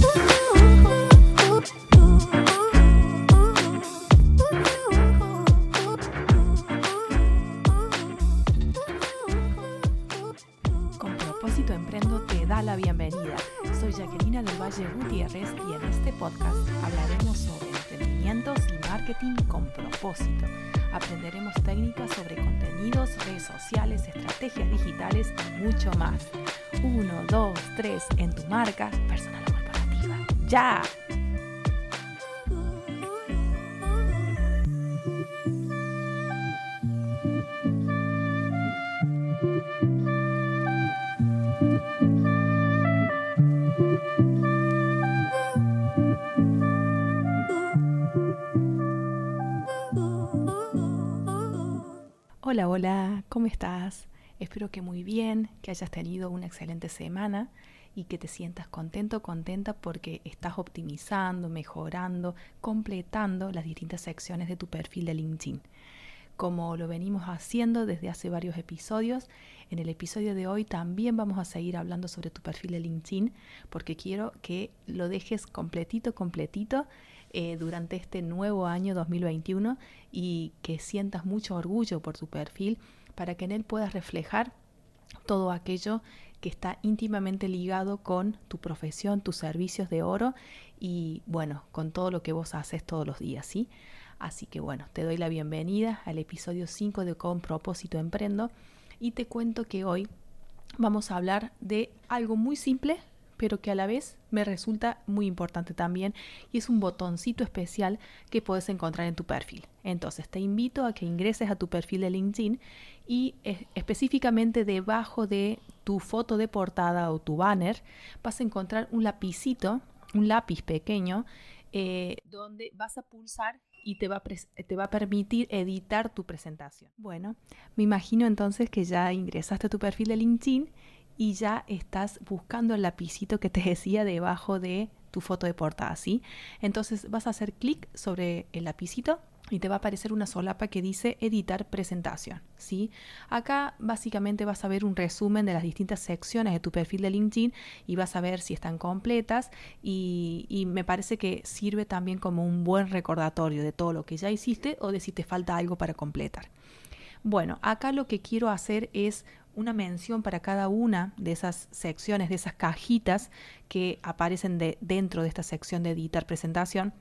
Con ¡Ya! Hola, hola, ¿cómo estás? Espero que muy bien, que hayas tenido una excelente semana y que te sientas contento, contenta porque estás optimizando, mejorando, completando las distintas secciones de tu perfil de LinkedIn. Como lo venimos haciendo desde hace varios episodios, en el episodio de hoy también vamos a seguir hablando sobre tu perfil de LinkedIn porque quiero que lo dejes completito, completito eh, durante este nuevo año 2021 y que sientas mucho orgullo por tu perfil para que en él puedas reflejar todo aquello que está íntimamente ligado con tu profesión, tus servicios de oro y bueno, con todo lo que vos haces todos los días, ¿sí? Así que bueno, te doy la bienvenida al episodio 5 de Con propósito emprendo y te cuento que hoy vamos a hablar de algo muy simple, pero que a la vez me resulta muy importante también y es un botoncito especial que puedes encontrar en tu perfil. Entonces te invito a que ingreses a tu perfil de LinkedIn y específicamente debajo de tu foto de portada o tu banner vas a encontrar un lapicito, un lápiz pequeño eh, donde vas a pulsar y te va, te va a permitir editar tu presentación. Bueno, me imagino entonces que ya ingresaste a tu perfil de LinkedIn y ya estás buscando el lapicito que te decía debajo de tu foto de portada, ¿sí? Entonces vas a hacer clic sobre el lapicito y te va a aparecer una solapa que dice editar presentación, ¿sí? Acá básicamente vas a ver un resumen de las distintas secciones de tu perfil de LinkedIn y vas a ver si están completas y, y me parece que sirve también como un buen recordatorio de todo lo que ya hiciste o de si te falta algo para completar. Bueno, acá lo que quiero hacer es una mención para cada una de esas secciones, de esas cajitas que aparecen de, dentro de esta sección de editar presentación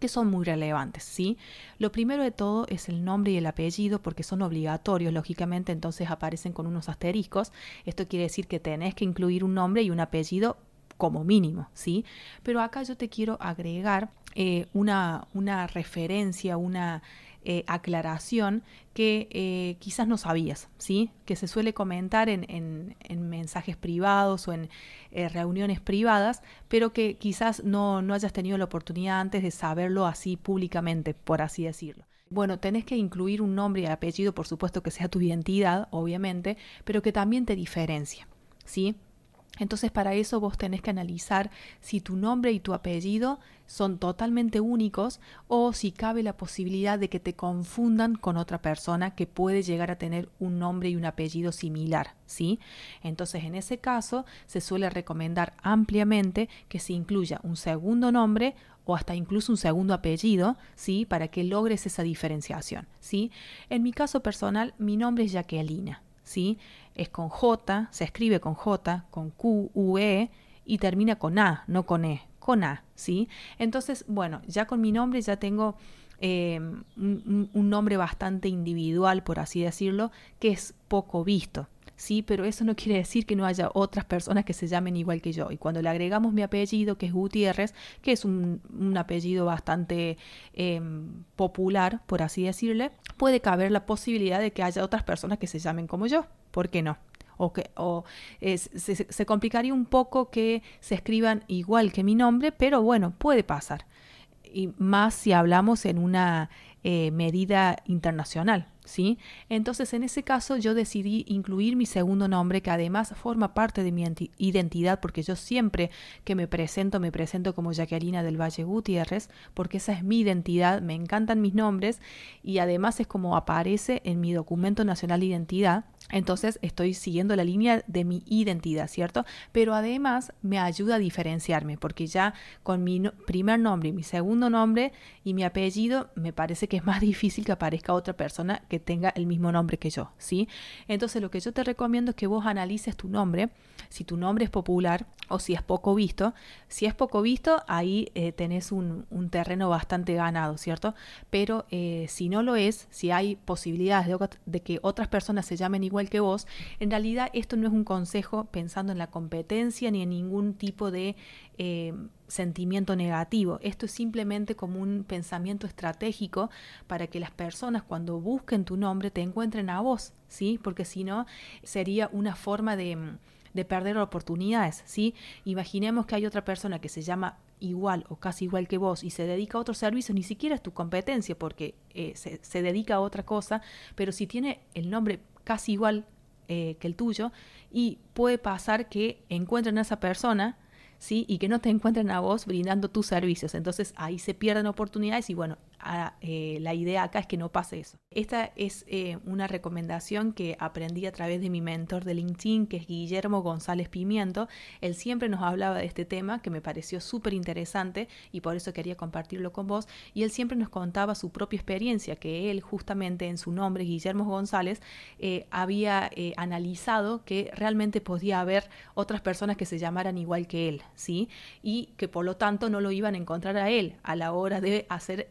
que son muy relevantes, ¿sí? Lo primero de todo es el nombre y el apellido porque son obligatorios, lógicamente, entonces aparecen con unos asteriscos. Esto quiere decir que tenés que incluir un nombre y un apellido como mínimo, ¿sí? Pero acá yo te quiero agregar eh, una, una referencia, una eh, aclaración que eh, quizás no sabías, ¿sí? Que se suele comentar en, mensajes privados o en eh, reuniones privadas, pero que quizás no, no hayas tenido la oportunidad antes de saberlo así públicamente, por así decirlo. Bueno, tenés que incluir un nombre y apellido, por supuesto que sea tu identidad, obviamente, pero que también te diferencia, ¿sí? Entonces para eso vos tenés que analizar si tu nombre y tu apellido son totalmente únicos o si cabe la posibilidad de que te confundan con otra persona que puede llegar a tener un nombre y un apellido similar, ¿sí? Entonces en ese caso se suele recomendar ampliamente que se incluya un segundo nombre o hasta incluso un segundo apellido, ¿sí? Para que logres esa diferenciación, ¿sí? En mi caso personal, mi nombre es Jacqueline, ¿sí? Es con J, se escribe con J, con Q, U, E y termina con A, no con E, con A, ¿sí? Entonces, bueno, ya con mi nombre ya tengo eh, un, nombre bastante individual, por así decirlo, que es poco visto. Sí, pero eso no quiere decir que no haya otras personas que se llamen igual que yo. Y cuando le agregamos mi apellido, que es Gutiérrez, que es un, un apellido bastante eh, popular, por así decirle, puede caber la posibilidad de que haya otras personas que se llamen como yo. ¿Por qué no? O, que, o es, se, se complicaría un poco que se escriban igual que mi nombre, pero bueno, puede pasar. Y más si hablamos en una eh, medida internacional, ¿sí? Entonces, en ese caso, yo decidí incluir mi segundo nombre, que además forma parte de mi identidad, porque yo siempre que me presento, me presento como Jacqueline del Valle Gutiérrez, porque esa es mi identidad, me encantan mis nombres y además es como aparece en mi documento nacional de identidad. Entonces estoy siguiendo la línea de mi identidad, ¿cierto? Pero además me ayuda a diferenciarme, porque ya con mi primer nombre mi segundo nombre y mi apellido, me parece que es más difícil que aparezca otra persona que tenga el mismo nombre que yo, ¿sí? Entonces lo que yo te recomiendo es que vos analices tu nombre, si tu nombre es popular o si es poco visto. Si es poco visto, ahí eh, tenés un, terreno bastante ganado, ¿cierto? Pero eh, si no lo es, si hay posibilidades de, que otras personas se llamen igual que vos, en realidad esto no es un consejo pensando en la competencia ni en ningún tipo de... Eh, sentimiento negativo. Esto es simplemente como un pensamiento estratégico para que las personas cuando busquen tu nombre te encuentren a vos, ¿sí? Porque si no, sería una forma de, de perder oportunidades, ¿sí? Imaginemos que hay otra persona que se llama igual o casi igual que vos y se dedica a otro servicio, ni siquiera es tu competencia porque eh, se, dedica a otra cosa, pero si tiene el nombre casi igual eh, que el tuyo y puede pasar que encuentren a esa persona ¿sí? Y que no te encuentren a vos brindando tus servicios. Entonces ahí se pierden oportunidades y bueno, eh, la idea acá es que no pase eso. Esta es eh, una recomendación que aprendí a través de mi mentor de LinkedIn, que es Guillermo González Pimiento. Él siempre nos hablaba de este tema que me pareció súper interesante y por eso quería compartirlo con vos. Y él siempre nos contaba su propia experiencia, que él justamente en su nombre, Guillermo González, eh, había analizado que realmente podía haber otras personas que se llamaran igual que él, ¿sí? Y que por lo tanto no lo iban a encontrar a él a la hora de hacer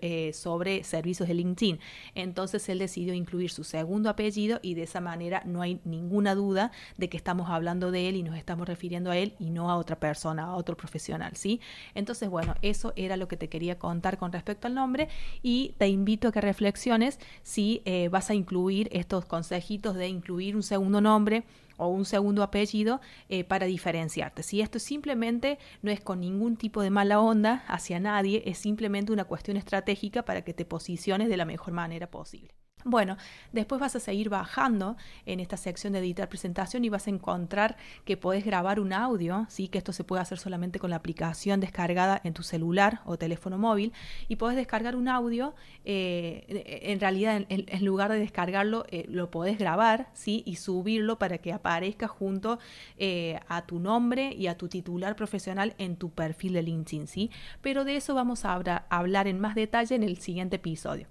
eh, sobre servicios de LinkedIn. Entonces él decidió incluir su segundo apellido y de esa manera no hay ninguna duda de que estamos hablando de él y nos estamos refiriendo a él y no a otra persona, a otro profesional, ¿sí? Entonces, bueno, eso era lo que te quería contar con respecto al nombre y te invito a que reflexiones si eh, vas a incluir estos consejitos de incluir un segundo nombre o un segundo apellido eh, para diferenciarte. Si esto simplemente no es con ningún tipo de mala onda hacia nadie, es simplemente una cuestión estratégica para que te posiciones de la mejor manera posible. Bueno, después vas a seguir bajando en esta sección de editar presentación y vas a encontrar que podés grabar un audio, ¿sí? que esto se puede hacer solamente con la aplicación descargada en tu celular o teléfono móvil, y podés descargar un audio, eh, en realidad en, lugar de descargarlo, eh, lo podés grabar ¿sí? y subirlo para que aparezca junto eh, a tu nombre y a tu titular profesional en tu perfil de LinkedIn. ¿sí? Pero de eso vamos a hablar en más detalle en el siguiente episodio.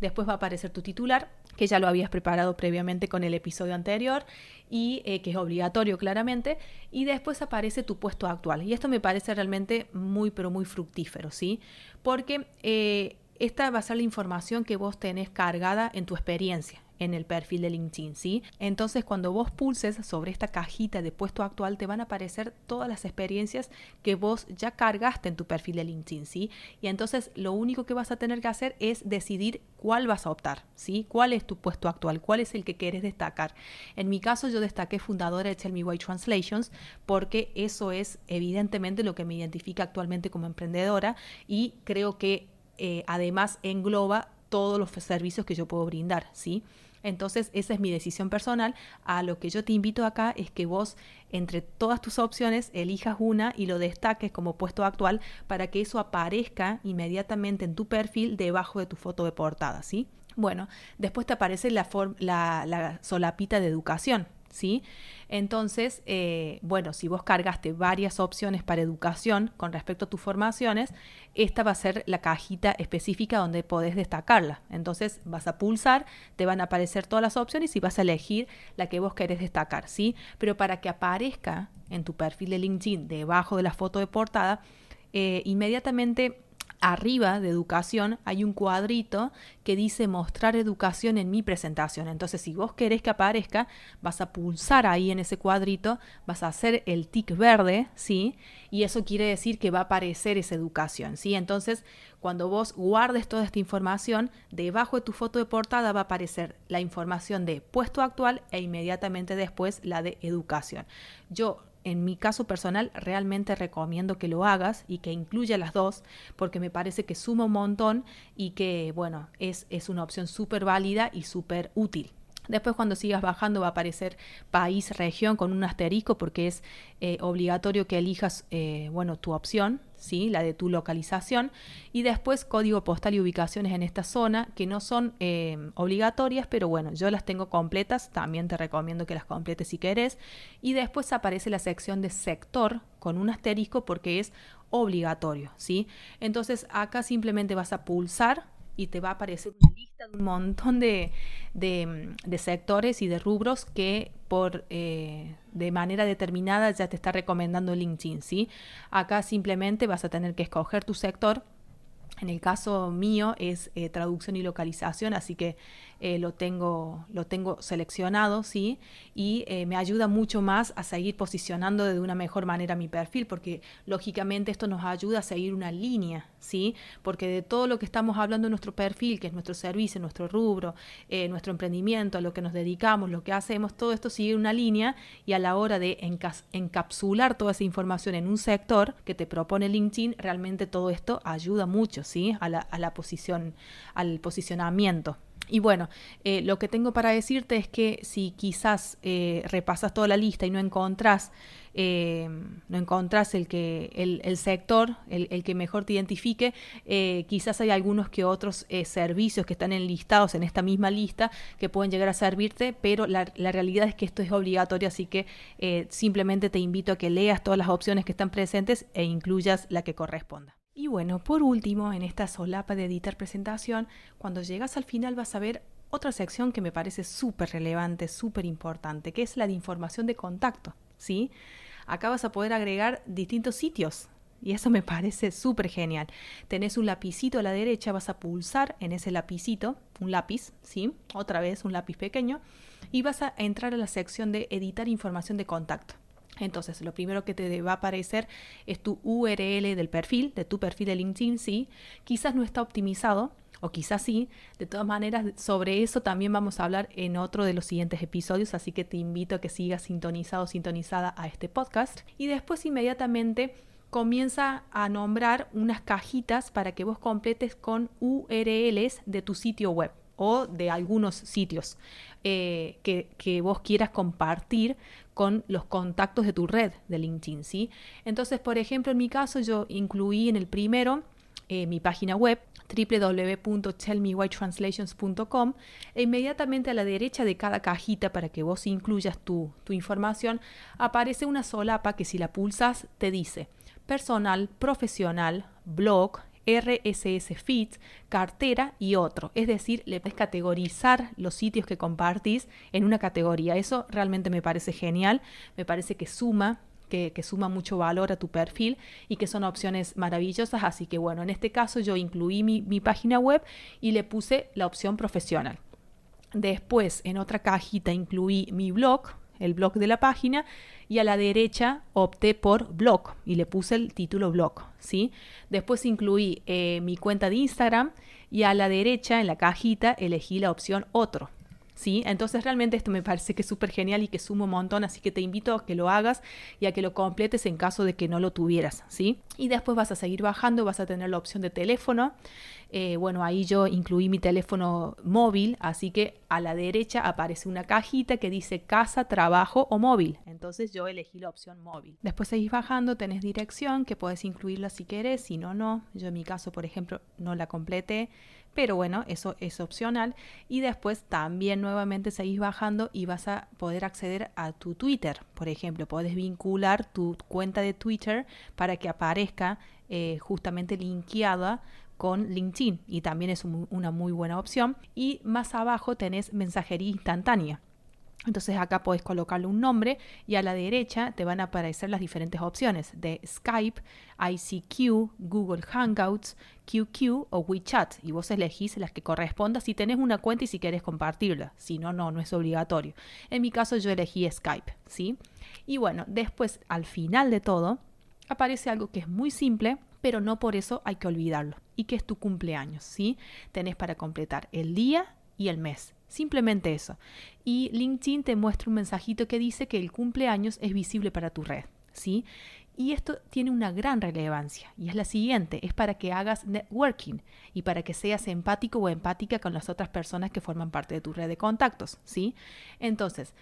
Después va a aparecer tu titular, que ya lo habías preparado previamente con el episodio anterior y eh, que es obligatorio claramente. Y después aparece tu puesto actual. Y esto me parece realmente muy, pero muy fructífero, ¿sí? Porque eh, esta va a ser la información que vos tenés cargada en tu experiencia en el perfil de LinkedIn, ¿sí? Entonces, cuando vos pulses sobre esta cajita de puesto actual, te van a aparecer todas las experiencias que vos ya cargaste en tu perfil de LinkedIn, ¿sí? Y entonces, lo único que vas a tener que hacer es decidir cuál vas a optar, ¿sí? ¿Cuál es tu puesto actual? ¿Cuál es el que quieres destacar? En mi caso, yo destaqué fundadora de Tell Me Why Translations porque eso es evidentemente lo que me identifica actualmente como emprendedora y creo que eh, además engloba todos los servicios que yo puedo brindar, ¿sí? Entonces, esa es mi decisión personal. A lo que yo te invito acá es que vos, entre todas tus opciones, elijas una y lo destaques como puesto actual para que eso aparezca inmediatamente en tu perfil debajo de tu foto de portada, ¿sí? Bueno, después te aparece la, la solapita de educación. ¿Sí? Entonces, eh, bueno, si vos cargaste varias opciones para educación con respecto a tus formaciones, esta va a ser la cajita específica donde podés destacarla. Entonces vas a pulsar, te van a aparecer todas las opciones y vas a elegir la que vos querés destacar, ¿sí? Pero para que aparezca en tu perfil de LinkedIn debajo de la foto de portada, eh, inmediatamente arriba de educación hay un cuadrito que dice mostrar educación en mi presentación. Entonces, si vos querés que aparezca, vas a pulsar ahí en ese cuadrito, vas a hacer el tic verde, ¿sí? Y eso quiere decir que va a aparecer esa educación, ¿sí? Entonces, cuando vos guardes toda esta información, debajo de tu foto de portada va a aparecer la información de puesto actual e inmediatamente después la de educación. Yo en mi caso personal realmente recomiendo que lo hagas y que incluya las dos porque me parece que suma un montón y que bueno, es, es una opción súper válida y súper útil. Después cuando sigas bajando va a aparecer país, región con un asterisco porque es eh, obligatorio que elijas eh, bueno, tu opción, ¿sí? la de tu localización. Y después código postal y ubicaciones en esta zona que no son eh, obligatorias, pero bueno, yo las tengo completas, también te recomiendo que las completes si querés. Y después aparece la sección de sector con un asterisco porque es obligatorio. ¿sí? Entonces acá simplemente vas a pulsar y te va a aparecer una lista de un montón de, sectores y de rubros que por eh, de manera determinada ya te está recomendando LinkedIn, ¿sí? Acá simplemente vas a tener que escoger tu sector en el caso mío es eh, traducción y localización, así que eh, lo, tengo, lo tengo seleccionado, ¿sí? Y me ayuda mucho más a seguir posicionando de una mejor manera mi perfil, porque lógicamente esto nos ayuda a seguir una línea, ¿sí? Porque de todo lo que estamos hablando en nuestro perfil, que es nuestro servicio, nuestro rubro, nuestro emprendimiento, a lo que nos dedicamos, lo que hacemos, todo esto sigue una línea y a la hora de encapsular toda esa información en un sector que te propone LinkedIn, realmente todo esto ayuda mucho. A la, posición, al posicionamiento. Y bueno, eh, lo que tengo para decirte es que si quizás eh, repasas toda la lista y no encontrás, eh, no encontrás el, que, el, sector, el, que mejor te identifique, quizás hay algunos que otros servicios que están enlistados en esta misma lista que pueden llegar a servirte, pero la, la realidad es que esto es obligatorio, así que simplemente te invito a que leas todas las opciones que están presentes e incluyas la que corresponda. Y bueno, por último, en esta solapa de editar presentación, cuando llegas al final vas a ver otra sección que me parece súper relevante, súper importante, que es la de información de contacto, ¿sí? Acá vas a poder agregar distintos sitios y eso me parece súper genial. Tenés un lapicito a la derecha, vas a pulsar en ese lapicito, un lápiz, ¿sí? Otra vez un lápiz pequeño, y vas a entrar a la sección de editar información de contacto. Entonces, lo primero que te va a aparecer es tu URL del perfil, de tu perfil de LinkedIn, sí. Quizás no está optimizado, o quizás sí. De todas maneras, sobre eso también vamos a hablar en otro de los siguientes episodios, así que te invito a que sigas sintonizado sintonizada a este podcast. Y después inmediatamente comienza a nombrar unas cajitas para que vos completes con URLs de tu sitio web o de algunos sitios eh, que, vos quieras compartir con los contactos de tu red de LinkedIn, ¿sí? Entonces, por ejemplo, en mi caso yo incluí en el primero eh, mi página web www.tellmewhytranslations.com e inmediatamente a la derecha de cada cajita para que vos incluyas tu, tu información aparece una solapa que si la pulsas te dice personal, profesional, blog, RSS Feeds, cartera y otro. Es decir, le puedes categorizar los sitios que compartís en una categoría. Eso realmente me parece genial, me parece que suma. Que, suma mucho valor a tu perfil y que son opciones maravillosas. Así que bueno, en este caso yo incluí mi, mi página web y le puse la opción profesional. Después, en otra cajita incluí mi blog, el blog de la página, y a la derecha opté por blog y le puse el título blog, ¿sí? Después incluí eh, mi cuenta de Instagram y a la derecha en la cajita elegí la opción otro. ¿Sí? Entonces realmente esto me parece que es súper genial y que suma un montón, así que te invito a que lo hagas y a que lo completes en caso de que no lo tuvieras, ¿sí? Y después vas a seguir bajando, vas a tener la opción de teléfono eh, bueno, ahí yo incluí mi teléfono móvil, así que a la derecha aparece una cajita que dice casa, trabajo o móvil. Entonces yo elegí la opción móvil. Después seguís bajando, tenés dirección que puedes incluirla si querés, si no, no. Yo en mi caso, por ejemplo, no la completé pero bueno, eso es opcional. Y después también nuevamente seguís bajando y vas a poder acceder a tu Twitter. Por ejemplo, puedes vincular tu cuenta de Twitter para que aparezca eh, justamente linkeada con LinkedIn y también es una muy buena opción. Y más abajo tenés mensajería instantánea. Entonces acá podés colocarle un nombre y a la derecha te van a aparecer las diferentes opciones de Skype, ICQ, Google Hangouts, QQ o WeChat y vos elegís las que corresponda si tenés una cuenta y si querés compartirla. Si no, no, no es obligatorio. En mi caso yo elegí Skype, ¿sí? Y bueno, después al final de todo aparece algo que es muy simple, pero no por eso hay que olvidarlo, y que es tu cumpleaños, ¿sí? Tenés para completar el día y el mes. Simplemente eso. Y LinkedIn te muestra un mensajito que dice que el cumpleaños es visible para tu red. ¿sí? Y esto tiene una gran relevancia y es la siguiente, es para que hagas networking y para que seas empático o empática con las otras personas que forman parte de tu red de contactos, ¿sí? Entonces,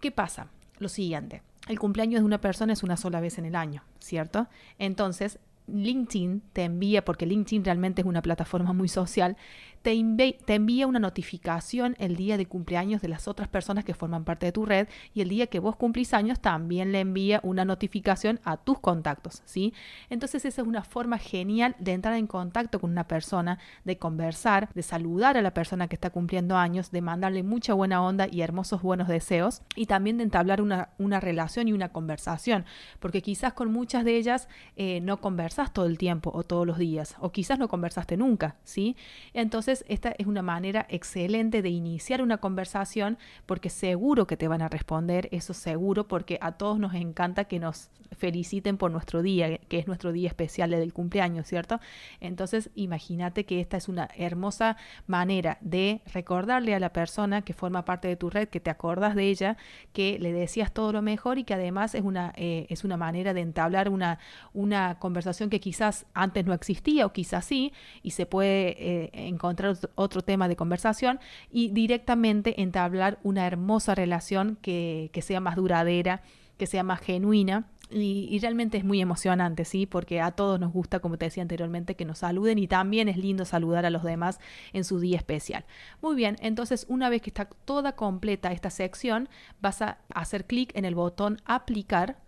¿qué pasa? Lo siguiente, el cumpleaños de una persona es una sola vez en el año, ¿cierto? Entonces, LinkedIn te envía, porque LinkedIn realmente es una plataforma muy social, te, envía una notificación el día de cumpleaños de las otras personas que forman parte de tu red y el día que vos cumplís años también le envía una notificación a tus contactos, ¿sí? Entonces esa es una forma genial de entrar en contacto con una persona, de conversar, de saludar a la persona que está cumpliendo años, de mandarle mucha buena onda y hermosos buenos deseos y también de entablar una, una relación y una conversación, porque quizás con muchas de ellas eh, no todo el tiempo o todos los días, o quizás no conversaste nunca, ¿sí? Entonces esta es una manera excelente de iniciar una conversación porque seguro que te van a responder, eso seguro, porque a todos nos encanta que nos feliciten por nuestro día, que es nuestro día especial del cumpleaños, ¿cierto? Entonces, imagínate que esta es una hermosa manera de recordarle a la persona que forma parte de tu red, que te acordas de ella, que le decías todo lo mejor y que además es una, eh, es una manera de entablar una, una conversación que quizás antes no existía o quizás sí, y se puede eh, encontrar otro tema de conversación y directamente entablar una hermosa relación que, sea más duradera, que sea más genuina. Y, realmente es muy emocionante, ¿sí? Porque a todos nos gusta, como te decía anteriormente, que nos saluden y también es lindo saludar a los demás en su día especial. Muy bien, entonces una vez que está toda completa esta sección, vas a hacer clic en el botón aplicar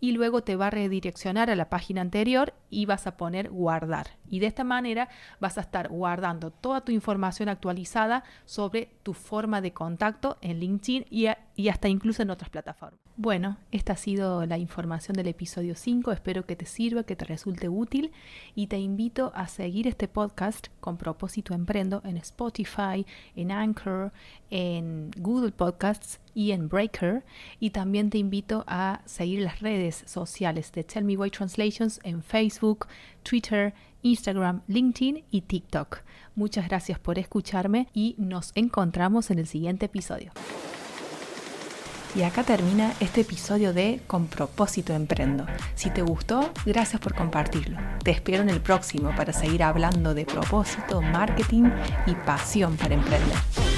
y luego te va a redireccionar a la página anterior y vas a poner guardar. Y de esta manera vas a estar guardando toda tu información actualizada sobre tu forma de contacto en LinkedIn y, hasta incluso en otras plataformas. Bueno, esta ha sido la información del episodio 5. Espero que te sirva, que te resulte útil y te invito a seguir este podcast con propósito emprendo en Spotify, en Anchor, en Google Podcasts y en Breaker. Y también te invito a seguir las redes sociales de Tell Me Why Translations en Facebook, Twitter, Instagram, LinkedIn y TikTok. Muchas gracias por escucharme y nos encontramos en el siguiente episodio. Y acá termina este episodio de Con propósito emprendo. Si te gustó, gracias por compartirlo. Te espero en el próximo para seguir hablando de propósito, marketing y pasión para emprender.